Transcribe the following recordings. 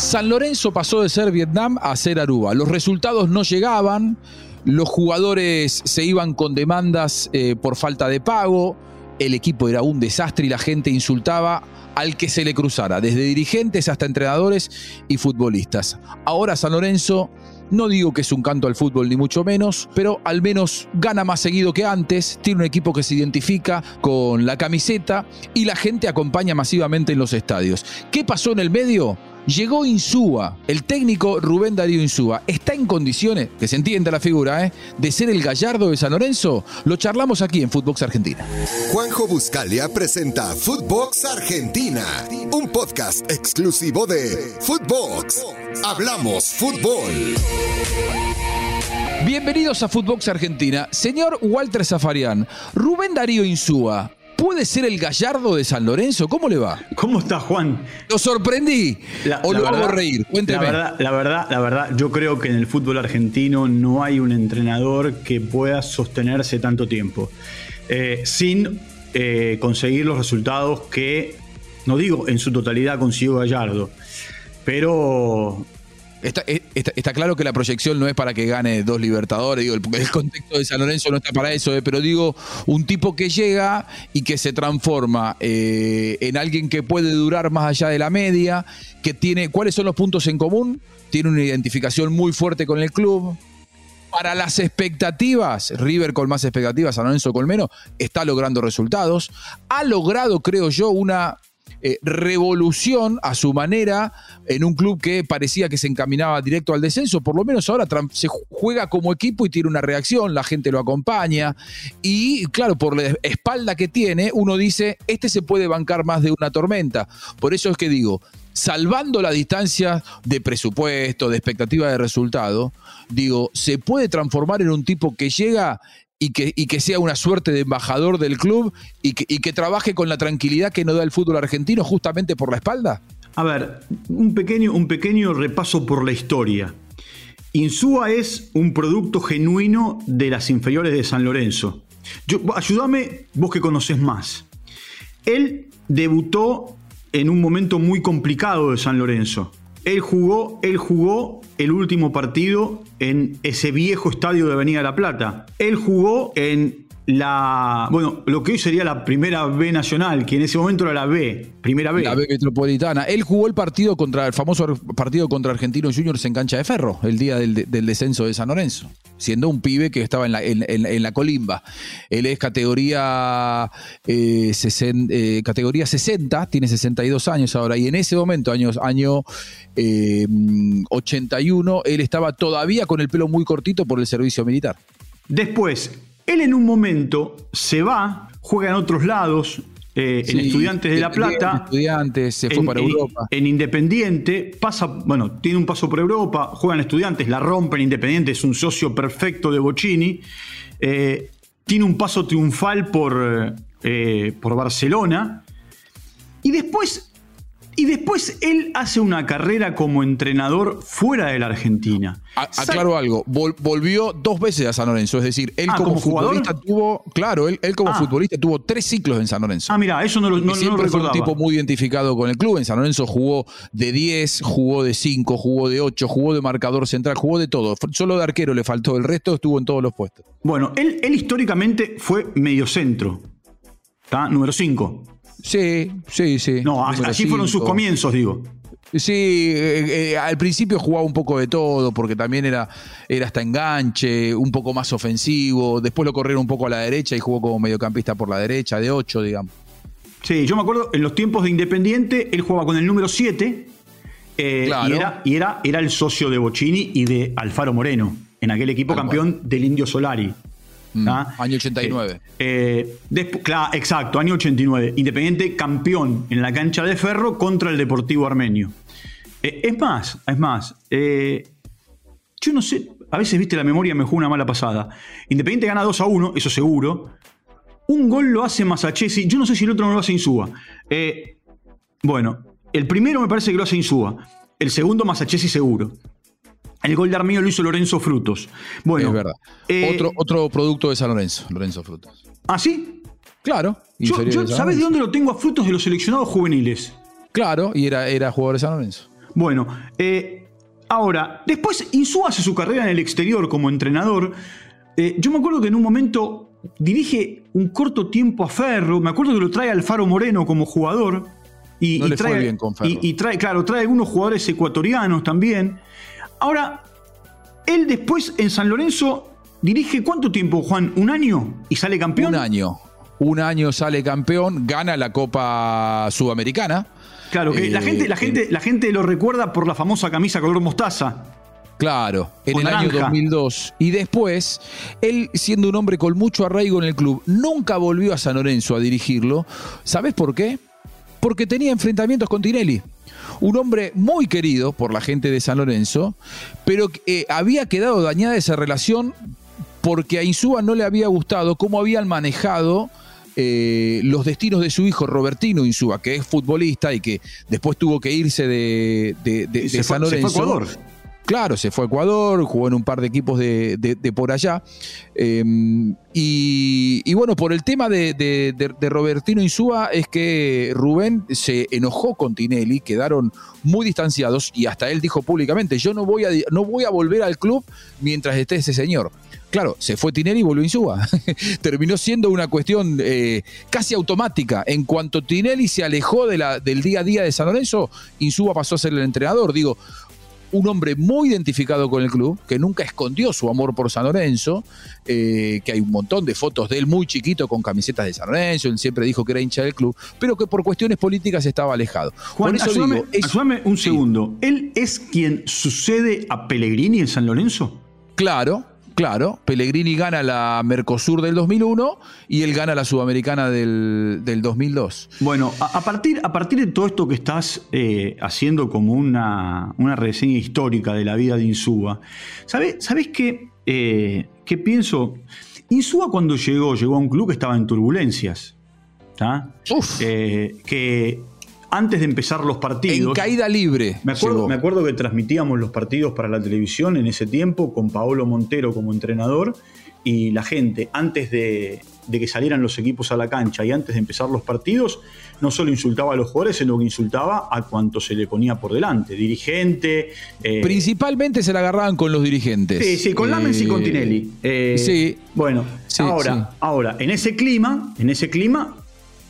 San Lorenzo pasó de ser Vietnam a ser Aruba. Los resultados no llegaban, los jugadores se iban con demandas eh, por falta de pago, el equipo era un desastre y la gente insultaba al que se le cruzara, desde dirigentes hasta entrenadores y futbolistas. Ahora San Lorenzo no digo que es un canto al fútbol ni mucho menos, pero al menos gana más seguido que antes, tiene un equipo que se identifica con la camiseta y la gente acompaña masivamente en los estadios. ¿Qué pasó en el medio? Llegó Insúa, el técnico Rubén Darío Insúa. ¿Está en condiciones, que se entienda la figura, ¿eh? de ser el gallardo de San Lorenzo? Lo charlamos aquí en Footbox Argentina. Juanjo Buscalia presenta Footbox Argentina, un podcast exclusivo de Footbox. Hablamos fútbol. Bienvenidos a Footbox Argentina. Señor Walter Zafarian, Rubén Darío Insúa, ¿Puede ser el gallardo de San Lorenzo? ¿Cómo le va? ¿Cómo está, Juan? Lo sorprendí. ¿O lo hago reír? Cuénteme. La verdad, la verdad, la verdad, yo creo que en el fútbol argentino no hay un entrenador que pueda sostenerse tanto tiempo eh, sin eh, conseguir los resultados que, no digo en su totalidad consiguió Gallardo, pero eh, está, claro que la proyección no es para que gane dos Libertadores, el, contexto de San Lorenzo no está para eso, eh, pero digo, un tipo que llega y que se transforma eh, en alguien que puede durar más allá de la media, que tiene, ¿cuáles son los puntos en común? Tiene una identificación muy fuerte con el club. Para las expectativas, River con más expectativas, San Lorenzo con menos, está logrando resultados. Ha logrado, creo yo, una eh, revolución a su manera en un club que parecía que se encaminaba directo al descenso. Por lo menos ahora se juega como equipo y tiene una reacción, la gente lo acompaña. Y claro, por la espalda que tiene, uno dice, este se puede bancar más de una tormenta. Por eso es que digo, salvando la distancia de presupuesto, de expectativa de resultado, digo, se puede transformar en un tipo que llega y que, y que sea una suerte de embajador del club y que, y que trabaje con la tranquilidad que no da el fútbol argentino justamente por la espalda? A ver, un pequeño, un pequeño repaso por la historia. Insúa es un producto genuino de las inferiores de San Lorenzo. Yo, ayúdame, vos que conoces más. Él debutó en un momento muy complicado de San Lorenzo. Él jugó, él jugó el último partido en ese viejo estadio de Avenida La Plata. Él jugó en la, bueno, lo que hoy sería la primera B nacional, que en ese momento era la B, primera B. La B metropolitana. Él jugó el partido contra el famoso partido contra Argentinos Juniors en cancha de ferro, el día del, descenso de San Lorenzo, siendo un pibe que estaba en la, en, la colimba. Él es categoría, eh, eh, categoría 60, tiene 62 años ahora, y en ese momento, año, año 81, eh, él estaba todavía con el pelo muy cortito por el servicio militar. Después, él en un momento se va, juega en otros lados, eh, en Estudiantes de La Plata. Estudiantes, se fue para Europa. En, Independiente, pasa, bueno, tiene un paso por Europa, juega en Estudiantes, la rompe en Independiente, es un socio perfecto de Bocini. Eh, tiene un paso triunfal por, eh, por Barcelona. Y después y después él hace una carrera como entrenador fuera de la Argentina. aclaro algo, volvió dos veces a San Lorenzo, es decir, él ah, como, futbolista tuvo, claro, él, como ah. futbolista tuvo tres ciclos en San Lorenzo. Ah, mira, eso no lo, no, siempre fue un tipo muy identificado con el club. En San Lorenzo jugó de 10, jugó de 5, jugó de 8, jugó de marcador central, jugó de todo. Solo de arquero le faltó, el resto estuvo en todos los puestos. Bueno, él, él históricamente fue mediocentro, ¿está? Número 5. Sí, sí, sí. No, así fueron sus comienzos, digo. Sí, eh, eh, al principio jugaba un poco de todo, porque también era, era hasta enganche, un poco más ofensivo. Después lo corrieron un poco a la derecha y jugó como mediocampista por la derecha, de 8, digamos. Sí, yo me acuerdo, en los tiempos de Independiente, él jugaba con el número 7 eh, y, era, y era, era el socio de Bocini y de Alfaro Moreno, en aquel equipo campeón del Indio Solari. Mm, año 89. Eh, eh, claro, exacto, año 89. Independiente campeón en la cancha de ferro contra el Deportivo Armenio. Eh, es más, es más. yo no sé, a veces, viste, la memoria me juega una mala pasada. Independiente gana 2 a 1, eso seguro. Un gol lo hace Masachesi. Yo no sé si el otro no lo hace Insúa. bueno, el primero me parece que lo hace Insúa. El segundo Masachesi seguro. El gol de Armio lo hizo Lorenzo Frutos. Bueno, es verdad. Eh, otro, otro producto de San Lorenzo, Lorenzo Frutos. ¿Ah, sí? Claro. Yo, ¿Sabes de dónde lo tengo a Frutos de los seleccionados juveniles? Claro, y era, era jugador de San Lorenzo. Bueno, eh, ahora, después Insúa hace su carrera en el exterior como entrenador. Eh, yo me acuerdo que en un momento dirige un corto tiempo a Ferro, me acuerdo que lo trae Alfaro Moreno como jugador. Y, No le fue trae, bien con Ferro. y- y trae, claro, trae algunos jugadores ecuatorianos también. Ahora, él después en San Lorenzo dirige cuánto tiempo, Juan? ¿Un año? ¿Y sale campeón? Un año. Un año sale campeón, gana la Copa Sudamericana. Claro, que la, Eh, gente, la, gente, la gente lo recuerda por la famosa camisa color mostaza. Claro, en el año naranja. 2002. Y después, él siendo un hombre con mucho arraigo en el club, nunca volvió a San Lorenzo a dirigirlo. ¿Sabes por qué? Porque tenía enfrentamientos con Tinelli. Un hombre muy querido por la gente de San Lorenzo, pero eh, había quedado dañada esa relación porque a Insúa no le había gustado cómo habían manejado eh, los destinos de su hijo Robertino Insúa, que es futbolista y que después tuvo que irse de, de- de- Y de se, San fue, se fue a Lorenzo. Ecuador. Claro, se fue a Ecuador, jugó en un par de equipos de, por allá. Eh, y, y bueno, por el tema de, Robertino Insúa es que Rubén se enojó con Tinelli, quedaron muy distanciados y hasta él dijo públicamente, yo no voy a, no voy a volver al club mientras esté ese señor. Claro, se fue Tinelli y volvió Insúa. Terminó siendo una cuestión eh, casi automática. En cuanto Tinelli se alejó del día a día de San Lorenzo, Insúa pasó a ser el entrenador. Digo, un hombre muy identificado con el club, que nunca escondió su amor por San Lorenzo, eh, que hay un montón de fotos de él muy chiquito con camisetas de San Lorenzo, él siempre dijo que era hincha del club, pero que por cuestiones políticas estaba alejado. Juan, por eso ayúdame, digo, es- ayúdame un sí, segundo. ¿Él es quien sucede a Pellegrini en San Lorenzo? Claro, claro. Pellegrini gana la Mercosur del 2001 y él gana la Sudamericana del, del 2002. Bueno, a, a partir, a partir de todo esto que estás eh, haciendo como una, una reseña histórica de la vida de Insúa, ¿sabes, ¿sabes qué, eh, qué pienso? Insúa cuando llegó, llegó a un club que estaba en turbulencias. Uf, Eh, que antes de empezar los en partidos... caída libre. Me acuerdo, me acuerdo que transmitíamos los partidos para la televisión en ese tiempo con Paolo Montero como entrenador y la gente, antes de, de que salieran los equipos a la cancha y antes de empezar los partidos, no solo insultaba a los jugadores, sino que insultaba a cuanto se le ponía por delante, dirigente. eh, Principalmente se la agarraban con los dirigentes. Sí, sí, con Lamens y con Eh, Tinelli. Eh, sí. Bueno, Sí, ahora, sí. ahora, en ese clima, en ese clima,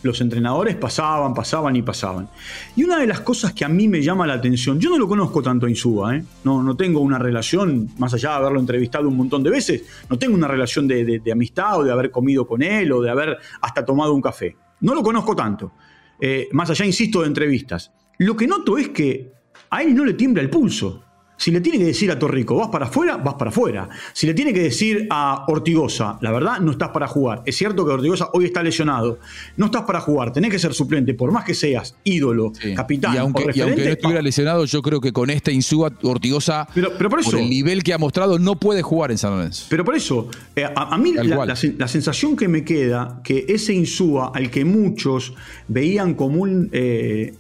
los entrenadores pasaban, pasaban y pasaban. Y una de las cosas que a mí me llama la atención, yo no lo conozco tanto a Insúa, ¿eh? no, no tengo una relación, más allá de haberlo entrevistado un montón de veces, no tengo una relación de amistad o de haber comido con él o de haber hasta tomado un café. No lo conozco tanto. Eh, más allá, insisto, de entrevistas. Lo que noto es que a él no le tiembla el pulso. Si le tiene que decir a Torrico, vas para afuera, vas para afuera. Si le tiene que decir a Ortigosa, la verdad, no estás para jugar. Es cierto que Ortigosa hoy está lesionado. No estás para jugar, tenés que ser suplente, por más que seas ídolo, Sí. capitán y aunque, o y aunque referente. no estuviera lesionado, yo creo que con esta Insúa Ortigosa, Pero- pero por eso- el nivel que ha mostrado, no puede jugar en San Lorenzo. Pero por eso, eh, a, a mí la, la sen- la sensación que me queda, que ese Insúa, al que muchos veían como un eh,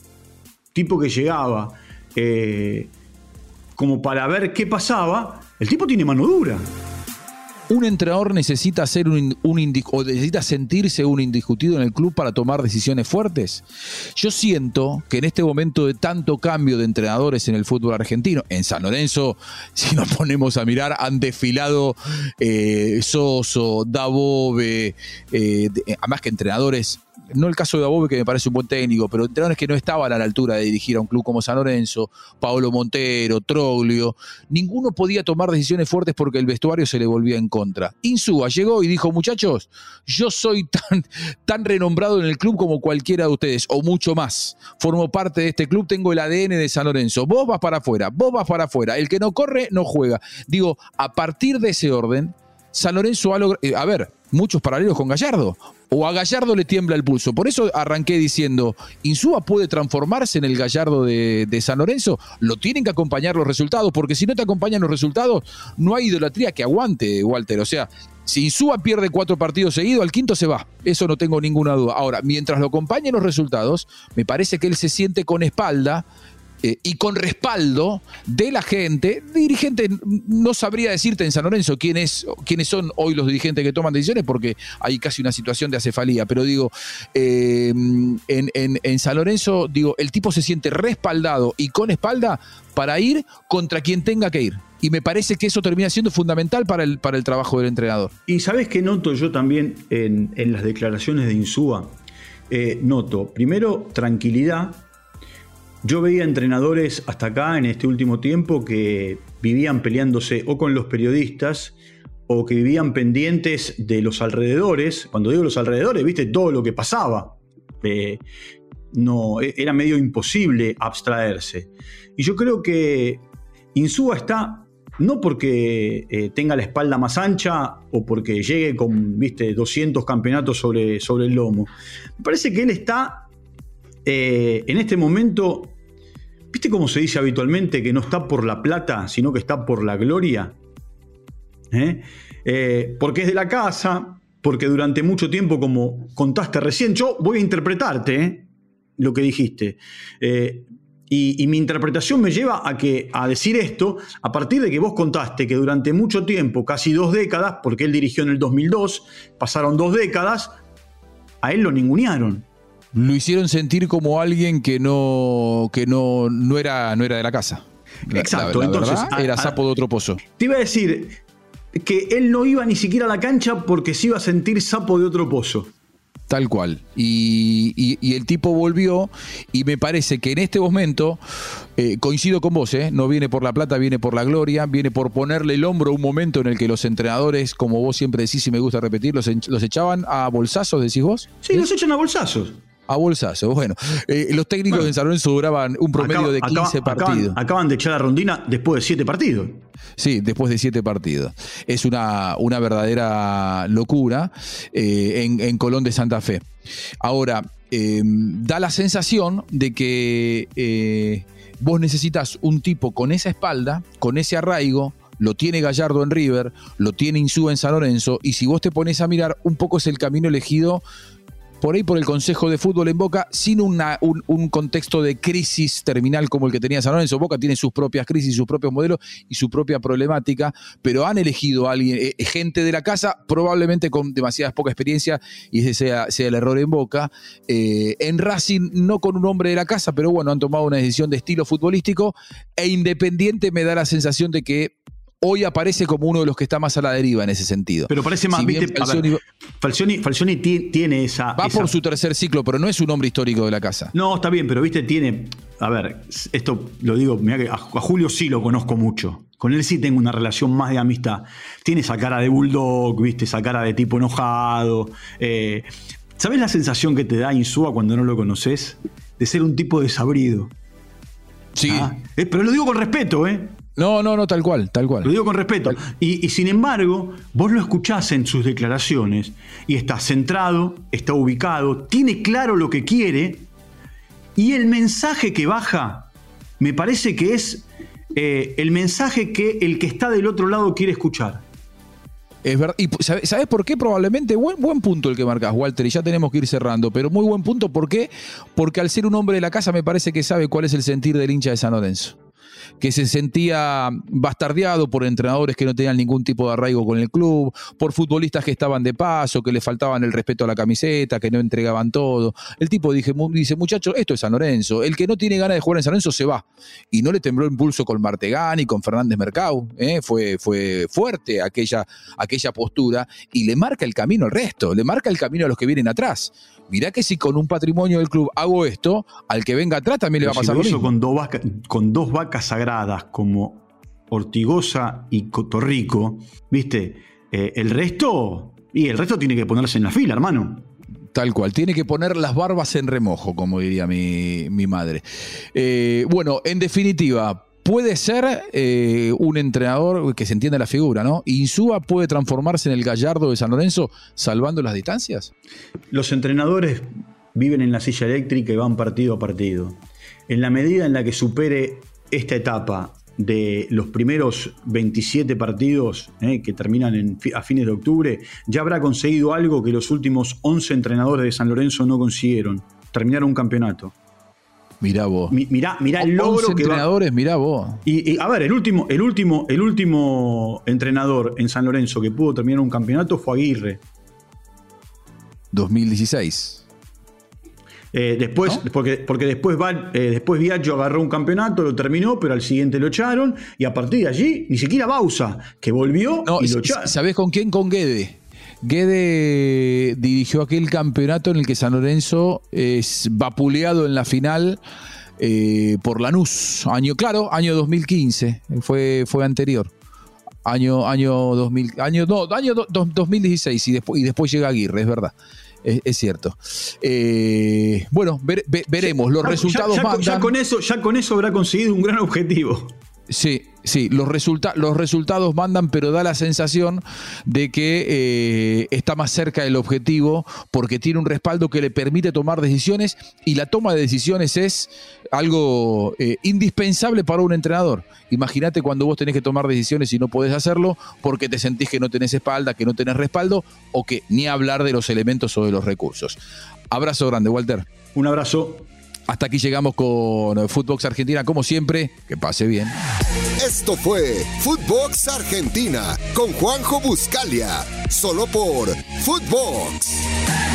tipo que llegaba eh, como para ver qué pasaba, el tipo tiene mano dura. Un entrenador necesita ser un, o necesita sentirse un indiscutido en el club para tomar decisiones fuertes. Yo siento que en este momento de tanto cambio de entrenadores en el fútbol argentino, en San Lorenzo, si nos ponemos a mirar, han desfilado eh, Soso, Dabove, eh, de- además que entrenadores no el caso de Above, que me parece un buen técnico, pero entrenadores que no estaban a la altura de dirigir a un club como San Lorenzo, Paolo Montero, Troglio, ninguno podía tomar decisiones fuertes porque el vestuario se le volvía en contra. Insúa llegó y dijo, muchachos, yo soy tan, tan renombrado en el club como cualquiera de ustedes, o mucho más. Formo parte de este club, tengo el ADN de San Lorenzo. Vos vas para afuera, vos vas para afuera. El que no corre, no juega. Digo, a partir de ese orden, San Lorenzo ha logrado... a ver, muchos paralelos con Gallardo. O a Gallardo le tiembla el pulso. Por eso arranqué diciendo, ¿Insúa puede transformarse en el Gallardo de, San Lorenzo? Lo tienen que acompañar los resultados, porque si no te acompañan los resultados, no hay idolatría que aguante, Walter. O sea, si Insúa pierde cuatro partidos seguidos, al quinto se va. Eso no tengo ninguna duda. Ahora, mientras lo acompañen los resultados, me parece que él se siente con espalda eh, y con respaldo de la gente, dirigente, no sabría decirte en San Lorenzo quiénes son hoy los dirigentes que toman decisiones, porque hay casi una situación de acefalía, pero digo, eh, en, San Lorenzo, digo, el tipo se siente respaldado y con espalda para ir contra quien tenga que ir. Y me parece que eso termina siendo fundamental para el, para el trabajo del entrenador. Y sabes que noto yo también en, las declaraciones de Insúa, eh, noto, primero, tranquilidad, yo veía entrenadores hasta acá en este último tiempo que vivían peleándose o con los periodistas o que vivían pendientes de los alrededores. Cuando digo los alrededores, viste todo lo que pasaba. Eh, no, e, era medio imposible abstraerse. Y yo creo que Insúa está no porque eh, tenga la espalda más ancha o porque llegue con, viste, 200 campeonatos sobre, sobre el lomo. Me parece que él está eh, en este momento, ¿viste cómo se dice habitualmente que no está por la plata, sino que está por la gloria? ¿Eh? Eh, porque es de la casa, porque durante mucho tiempo, como contaste recién, yo voy a interpretarte lo que dijiste. Y, mi interpretación me lleva a, que, a decir esto a partir de que vos contaste que durante mucho tiempo, casi dos décadas, porque él dirigió en el 2002, pasaron dos décadas, a él lo ningunearon lo hicieron sentir como alguien que no, que no, no, era, no era de la casa. Exacto, entonces era sapo de otro pozo. Te iba a decir que él no iba ni siquiera a la cancha porque se iba a sentir sapo de otro pozo. Tal cual. Y, el tipo volvió y me parece que en este momento, eh, coincido con vos, eh, no viene por la plata, viene por la gloria, viene por ponerle el hombro a un momento en el que los entrenadores, como vos siempre decís y me gusta repetir, los, los echaban a bolsazos, decís vos. Sí, los echan a bolsazos a bolsazo. Bueno, eh, los técnicos en San Lorenzo duraban un promedio de 15 partidos. Acaban, de echar a Rondina después de 7 partidos. Sí, después de 7 partidos. Es una, una verdadera locura eh, en, Colón de Santa Fe. Ahora, em, da la sensación de que eh, vos necesitas un tipo con esa espalda, con ese arraigo, lo tiene Gallardo en River, lo tiene Insúa en San Lorenzo, y si vos te pones a mirar, un poco es el camino elegido por ahí por el Consejo de Fútbol en Boca, sin una, un, contexto de crisis terminal como el que tenía San Lorenzo. Boca tiene sus propias crisis, sus propios modelos y su propia problemática, pero han elegido a alguien, eh, gente de la casa, probablemente con demasiadas poca experiencia, y ese sea, sea el error en Boca. Eh, en Racing, no con un hombre de la casa, pero bueno, han tomado una decisión de estilo futbolístico, e Independiente me da la sensación de que hoy aparece como uno de los que está más a la deriva en ese sentido. Pero parece más, Falcioni, Falcioni, tiene esa... Va por su tercer ciclo, pero no es un hombre histórico de la casa. No, está bien, pero viste, tiene... A ver, esto lo digo, mira que a, Julio sí lo conozco mucho. Con él sí tengo una relación más de amistad. Tiene esa cara de bulldog, viste, esa cara de tipo enojado. Eh, ¿Sabes la sensación que te da Insúa cuando no lo conoces? De ser un tipo desabrido. Sí. Ah, eh, pero lo digo con respeto, ¿eh? No, no, no, tal cual, tal cual. Lo digo con respeto. Y, sin embargo, vos lo escuchás en sus declaraciones y está centrado, está ubicado, tiene claro lo que quiere y el mensaje que baja me parece que es eh, el mensaje que el que está del otro lado quiere escuchar. Es verdad. ¿Y sabes por qué? Probablemente buen, buen punto el que marcas, Walter, y ya tenemos que ir cerrando, pero muy buen punto. ¿Por qué? Porque al ser un hombre de la casa me parece que sabe cuál es el sentir del hincha de San Lorenzo que se sentía bastardeado por entrenadores que no tenían ningún tipo de arraigo con el club, por futbolistas que estaban de paso, que le faltaban el respeto a la camiseta, que no entregaban todo. El tipo dije, dice, muchachos, esto es San Lorenzo. El que no tiene ganas de jugar en San Lorenzo se va. Y no le tembló impulso con Martegani, con Fernández Mercado. ¿eh? Fue, fue fuerte aquella, aquella postura y le marca el camino al resto, le marca el camino a los que vienen atrás mirá que si con un patrimonio del club hago esto, al que venga atrás también le va a pasar lo, mismo. Con dos, vacas, con dos vacas sagradas como Ortigosa y Cotorrico, ¿viste? Eh, el resto, y el resto tiene que ponerse en la fila, hermano. Tal cual, tiene que poner las barbas en remojo, como diría mi, madre. Eh, bueno, en definitiva, puede ser eh, un entrenador que se entienda la figura, ¿no? ¿Insúa puede transformarse en el gallardo de San Lorenzo salvando las distancias? Los entrenadores viven en la silla eléctrica y van partido a partido. En la medida en la que supere esta etapa de los primeros 27 partidos eh, que terminan a fines de octubre, ya habrá conseguido algo que los últimos 11 entrenadores de San Lorenzo no consiguieron, terminar un campeonato. Mirá vos. mirá, mirá el logro que entrenadores, mirá vos. Y, a ver, el último, el, último, el último entrenador en San Lorenzo que pudo terminar un campeonato fue Aguirre. 2016. Eh, después, porque, porque después, va, eh, después Viaggio agarró un campeonato, lo terminó, pero al siguiente lo echaron. Y a partir de allí, ni siquiera Bausa, que volvió y lo echaron. ¿Sabés con quién? Con Guede. Guede dirigió aquel campeonato en el que San Lorenzo es vapuleado en la final eh, por Lanús. Año, claro, año 2015. Fue, fue anterior. Año, año 2000, año, no, año 2016 y después, y después llega Aguirre, es verdad es, cierto. Eh, bueno, veremos. Los resultados ya, con eso, ya con eso habrá conseguido un gran objetivo. Sí, sí, los, los resultados mandan, pero da la sensación de que eh, está más cerca del objetivo porque tiene un respaldo que le permite tomar decisiones y la toma de decisiones es algo eh, indispensable para un entrenador. Imagínate cuando vos tenés que tomar decisiones y no podés hacerlo porque te sentís que no tenés espalda, que no tenés respaldo o que ni hablar de los elementos o de los recursos. Abrazo grande, Walter. Un abrazo. Hasta aquí llegamos con Footbox Argentina, como siempre. Que pase bien. Esto fue Footbox Argentina con Juanjo Buscalia, solo por Footbox.